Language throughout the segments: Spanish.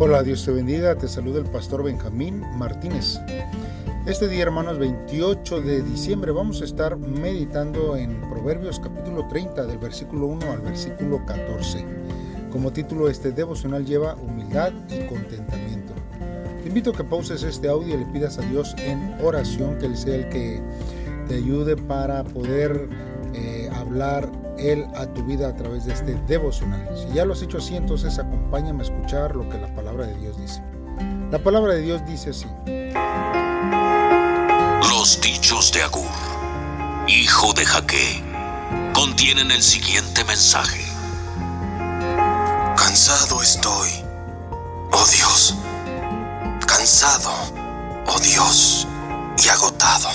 Hola, Dios te bendiga, te saluda el pastor Benjamín Martínez. Este día, hermanos, 28 de diciembre, vamos a estar meditando en Proverbios capítulo 30, del versículo 1 al versículo 14. Como título, este devocional lleva humildad y contentamiento. Te invito a que pauses este audio y le pidas a Dios en oración que Él sea el que te ayude para poder eh, hablar Él a tu vida a través de este devocional. Si ya lo has hecho así, entonces acompáñame a escuchar lo que la palabra de Dios dice. La palabra de Dios dice así. Los dichos de Agur, hijo de Jaque, contienen el siguiente mensaje. Cansado estoy, oh Dios, cansado, oh Dios, y agotado.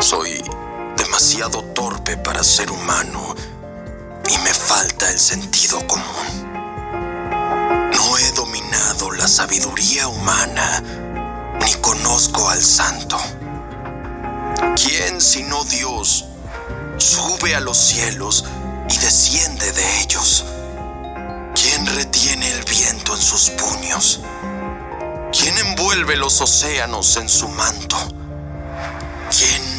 Soy demasiado torpe para ser humano y me falta el sentido común. No he dominado la sabiduría humana ni conozco al santo. ¿Quién sino Dios sube a los cielos y desciende de ellos? ¿Quién retiene el viento en sus puños? ¿Quién envuelve los océanos en su manto? ¿Quién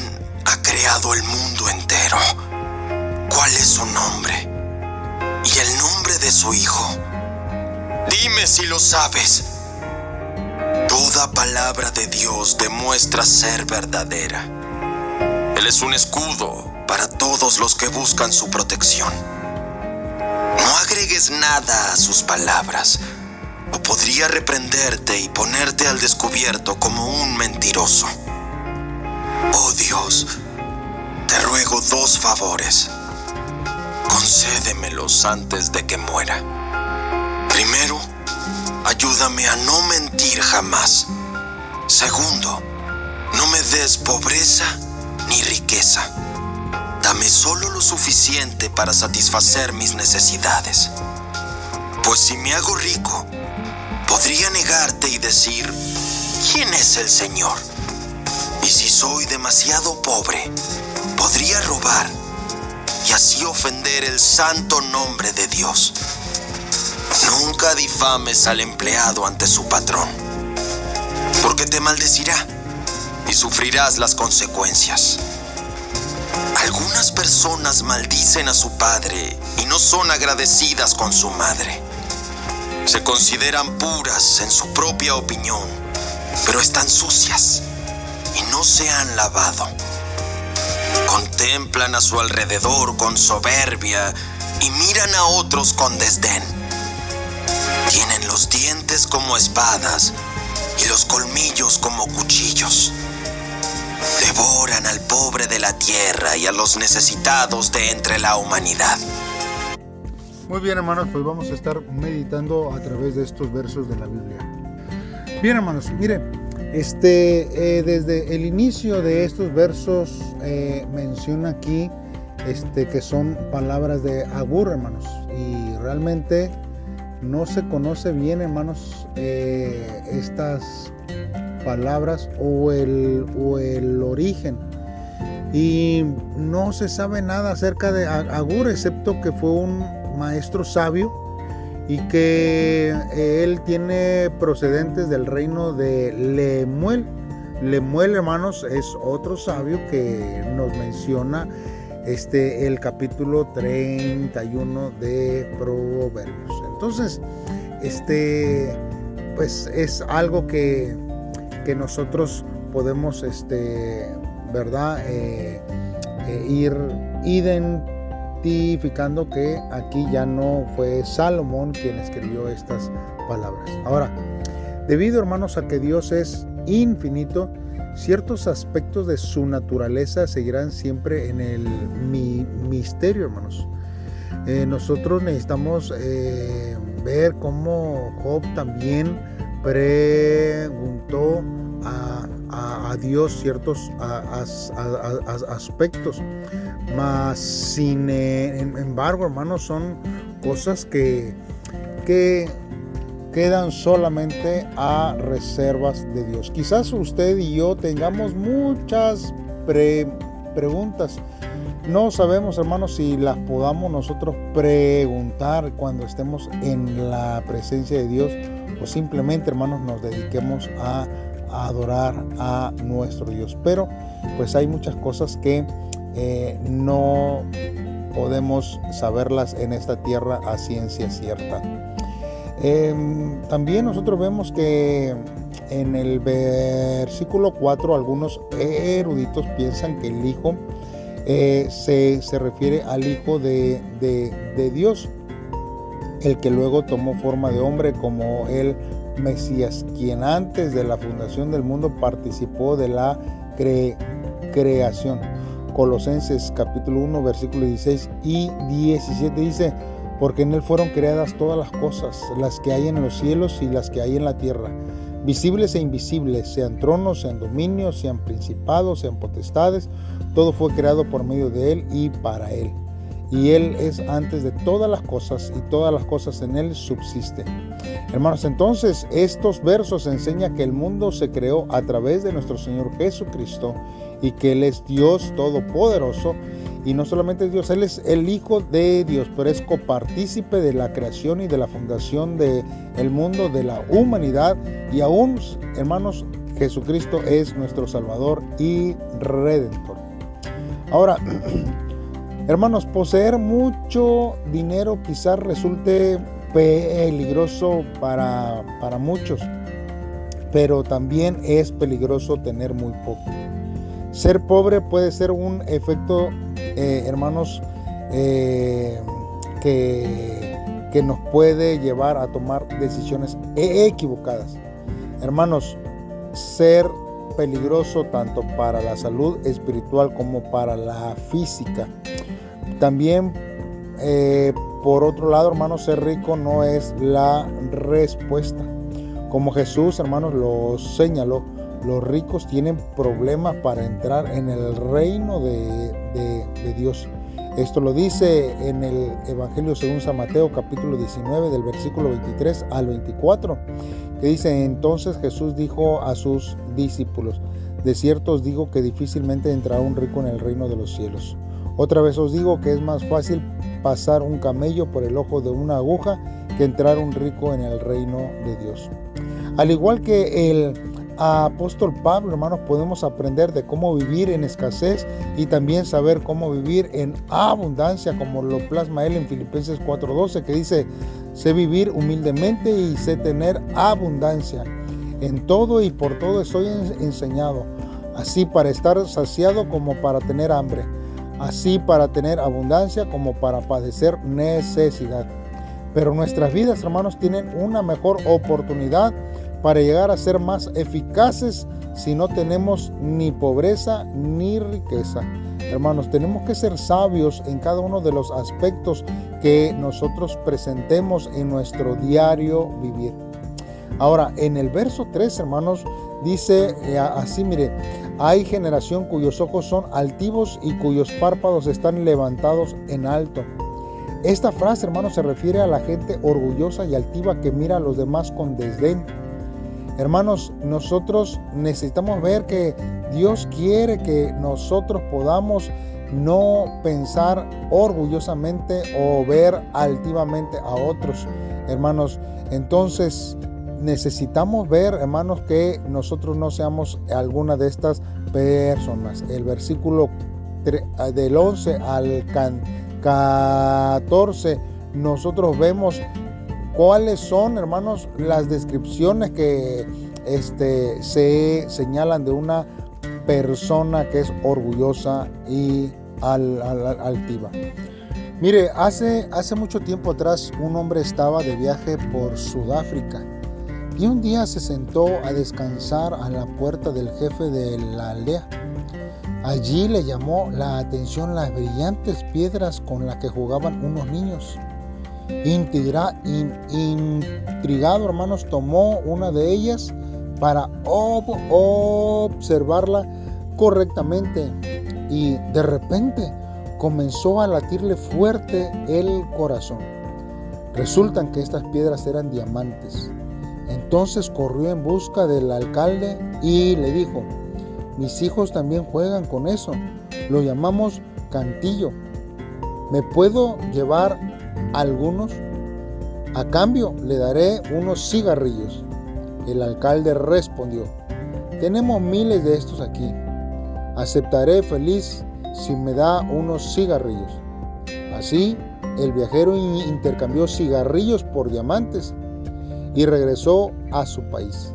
creado el mundo entero? ¿Cuál es su nombre? ¿Y el nombre de su hijo? Dime si lo sabes. Toda palabra de Dios demuestra ser verdadera. Él es un escudo para todos los que buscan su protección. No agregues nada a sus palabras, o podría reprenderte y ponerte al descubierto como un mentiroso. Oh Dios, te ruego dos favores. Concédemelos antes de que muera. Primero, ayúdame a no mentir jamás. Segundo, no me des pobreza ni riqueza. Dame solo lo suficiente para satisfacer mis necesidades. Pues si me hago rico, podría negarte y decir, ¿quién es el Señor? Y si soy demasiado pobre, podría robar y así ofender el santo nombre de Dios. Nunca difames al empleado ante su patrón, porque te maldecirá y sufrirás las consecuencias. Algunas personas maldicen a su padre y no son agradecidas con su madre. Se consideran puras en su propia opinión, pero están sucias y no se han lavado. Contemplan a su alrededor con soberbia y miran a otros con desdén. Tienen los dientes como espadas y los colmillos como cuchillos. Devoran al pobre de la tierra y a los necesitados de entre la humanidad. Muy bien, hermanos, pues vamos a estar meditando a través de estos versos de la Biblia. Bien, hermanos, mire, este, eh, desde el inicio de estos versos eh, menciona aquí este, que son palabras de Agur, hermanos, y realmente no se conoce bien, hermanos, eh, estas palabras o el, o el origen. Y no se sabe nada acerca de Agur, excepto que fue un maestro sabio y que él tiene procedentes del reino de Lemuel. Lemuel, hermanos, es otro sabio que nos menciona este, el capítulo 31 de Proverbios. Entonces, este, pues es algo que, que nosotros podemos, este, ¿verdad? Eh, eh, ir identificando que aquí ya no fue Salomón quien escribió estas palabras. Ahora, debido hermanos a que Dios es infinito, ciertos aspectos de su naturaleza seguirán siempre en el mi, misterio, hermanos. Eh, nosotros necesitamos eh, ver cómo Job también preguntó a, a, Dios ciertos aspectos, mas sin eh, embargo, hermanos, son cosas que, que quedan solamente a reservas de Dios. Quizás usted y yo tengamos muchas preguntas. No sabemos, hermanos, si las podamos nosotros preguntar cuando estemos en la presencia de Dios o simplemente, hermanos, nos dediquemos a, adorar a nuestro Dios. Pero, pues hay muchas cosas que eh, no podemos saberlas en esta tierra a ciencia cierta. Em, también nosotros vemos que en el versículo 4 algunos eruditos piensan que el Hijo eh, se, refiere al Hijo de, de, Dios, el que luego tomó forma de hombre como el Mesías, quien antes de la fundación del mundo participó de la creación. Colosenses capítulo 1 versículo 16 y 17 dice, porque en Él fueron creadas todas las cosas, las que hay en los cielos y las que hay en la tierra, visibles e invisibles, sean tronos, sean dominios, sean principados, sean potestades, todo fue creado por medio de Él y para Él. Y Él es antes de todas las cosas y todas las cosas en Él subsisten. Hermanos, entonces estos versos enseñan que el mundo se creó a través de nuestro Señor Jesucristo y que Él es Dios Todopoderoso y no solamente Dios, Él es el Hijo de Dios, pero es copartícipe de la creación y de la fundación del el mundo, de la humanidad. Y aún, hermanos, Jesucristo es nuestro Salvador y Redentor. Ahora, hermanos, poseer mucho dinero quizás resulte peligroso para, para muchos, pero también es peligroso tener muy poco. Ser pobre puede ser un efecto eh, hermanos, eh, que, que nos puede llevar a tomar decisiones e-, equivocadas. Hermanos, ser peligroso tanto para la salud espiritual como para la física. También, eh, por otro lado, hermanos, ser rico no es la respuesta. Como Jesús, hermanos, lo señaló, los ricos tienen problemas para entrar en el reino de, Dios. Esto lo dice en el Evangelio según San Mateo capítulo 19 del versículo 23 al 24, que dice, entonces Jesús dijo a sus discípulos, de cierto os digo que difícilmente entrará un rico en el reino de los cielos. Otra vez os digo que es más fácil pasar un camello por el ojo de una aguja que entrar un rico en el reino de Dios. Al igual que el apóstol Pablo, hermanos, podemos aprender de cómo vivir en escasez y también saber cómo vivir en abundancia, como lo plasma él en Filipenses 4:12, que dice, sé vivir humildemente y sé tener abundancia. En todo y por todo estoy enseñado, así para estar saciado como para tener hambre, así para tener abundancia como para padecer necesidad. Pero nuestras vidas, hermanos, tienen una mejor oportunidad para llegar a ser más eficaces si no tenemos ni pobreza ni riqueza. Hermanos, tenemos que ser sabios en cada uno de los aspectos que nosotros presentemos en nuestro diario vivir. Ahora, en el verso 3, hermanos, dice eh, así, mire, hay generación cuyos ojos son altivos y cuyos párpados están levantados en alto. Esta frase, hermanos, se refiere a la gente orgullosa y altiva que mira a los demás con desdén Hermanos, nosotros necesitamos ver que Dios quiere que nosotros podamos no pensar orgullosamente o ver altivamente a otros. Hermanos, entonces necesitamos ver, hermanos, que nosotros no seamos alguna de estas personas. El versículo del 11 al 14, nosotros vemos cuáles son, hermanos, las descripciones que este, se señalan de una persona que es orgullosa y altiva. Mire, hace, hace mucho tiempo atrás un hombre estaba de viaje por Sudáfrica y un día se sentó a descansar a la puerta del jefe de la aldea. Allí le llamó la atención las brillantes piedras con las que jugaban unos niños. Intrigado, hermanos, tomó una de ellas para observarla correctamente y de repente comenzó a latirle fuerte el corazón. Resultan que estas piedras eran diamantes. Entonces corrió en busca del alcalde y le dijo, mis hijos también juegan con eso. lo llamamos cantillo. ¿Me puedo llevar algunos? A cambio le daré unos cigarrillos. El alcalde respondió, tenemos miles de estos aquí. Aceptaré feliz si me da unos cigarrillos. Así, el viajero intercambió cigarrillos por diamantes y regresó a su país.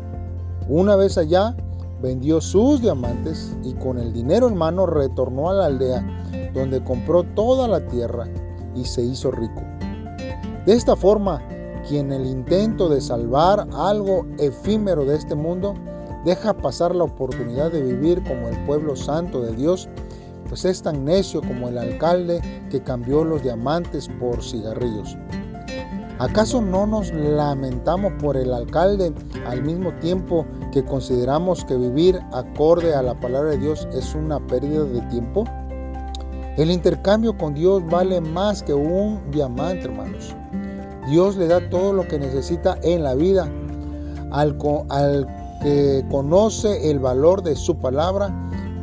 Una vez allá, vendió sus diamantes y con el dinero en mano retornó a la aldea donde compró toda la tierra y se hizo rico. De esta forma, quien en el intento de salvar algo efímero de este mundo deja pasar la oportunidad de vivir como el pueblo santo de Dios, pues es tan necio como el alcalde que cambió los diamantes por cigarrillos. ¿Acaso no nos lamentamos por el alcalde al mismo tiempo que consideramos que vivir acorde a la palabra de Dios es una pérdida de tiempo? El intercambio con Dios vale más que un diamante, hermanos. Dios le da todo lo que necesita en la vida. Al, al que conoce el valor de su palabra,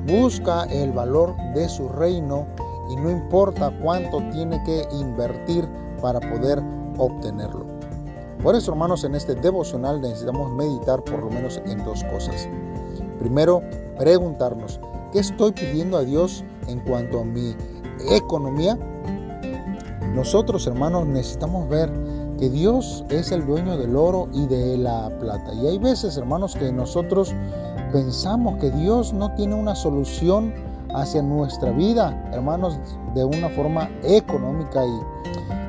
busca el valor de su reino y no importa cuánto tiene que invertir para poder obtenerlo. Por eso, hermanos, en este devocional necesitamos meditar por lo menos en dos cosas. Primero, preguntarnos, ¿qué estoy pidiendo a Dios en cuanto a mi economía? Nosotros, hermanos, necesitamos ver que Dios es el dueño del oro y de la plata. Y hay veces, hermanos, que nosotros pensamos que Dios no tiene una solución hacia nuestra vida, hermanos, de una forma económica y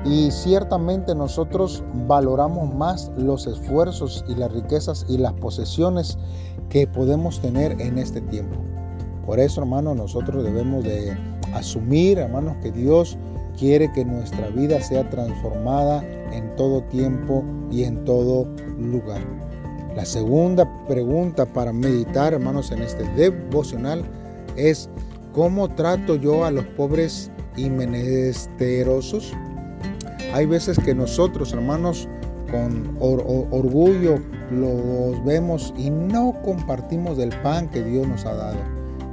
y ciertamente nosotros valoramos más los esfuerzos y las riquezas y las posesiones que podemos tener en este tiempo. Por eso, hermanos, nosotros debemos de asumir, hermanos, que Dios quiere que nuestra vida sea transformada en todo tiempo y en todo lugar. La segunda pregunta para meditar, hermanos, en este devocional es, ¿cómo trato yo a los pobres y menesterosos? Hay veces que nosotros, hermanos, con orgullo los vemos y no compartimos del pan que Dios nos ha dado.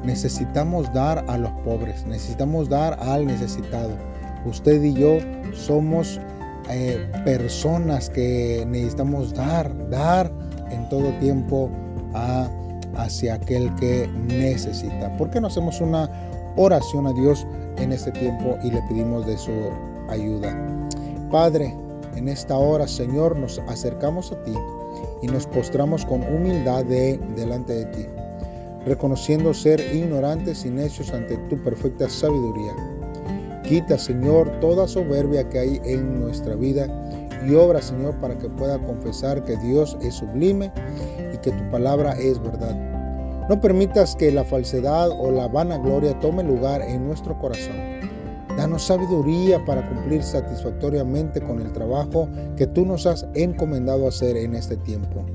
Necesitamos dar a los pobres, necesitamos dar al necesitado. Usted y yo somos eh, personas que necesitamos dar, dar en todo tiempo hacia aquel que necesita. ¿Por qué no hacemos una oración a Dios en este tiempo y le pedimos de su ayuda? Padre, en esta hora, Señor, nos acercamos a ti y nos postramos con humildad delante de ti, reconociendo ser ignorantes y necios ante tu perfecta sabiduría. Quita, Señor, toda soberbia que hay en nuestra vida y obra, Señor, para que pueda confesar que Dios es sublime que tu palabra es verdad. No permitas que la falsedad o la vanagloria tome lugar en nuestro corazón Danos sabiduría para cumplir satisfactoriamente con el trabajo que tú nos has encomendado hacer en este tiempo.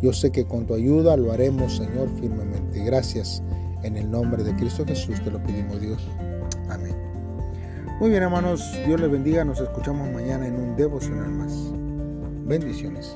Yo sé que con tu ayuda lo haremos, Señor, firmemente. Gracias. En el nombre de Cristo Jesús te lo pedimos, Dios. Amén. Muy bien, hermanos. Dios les bendiga. Nos escuchamos mañana en un devocional más. Bendiciones.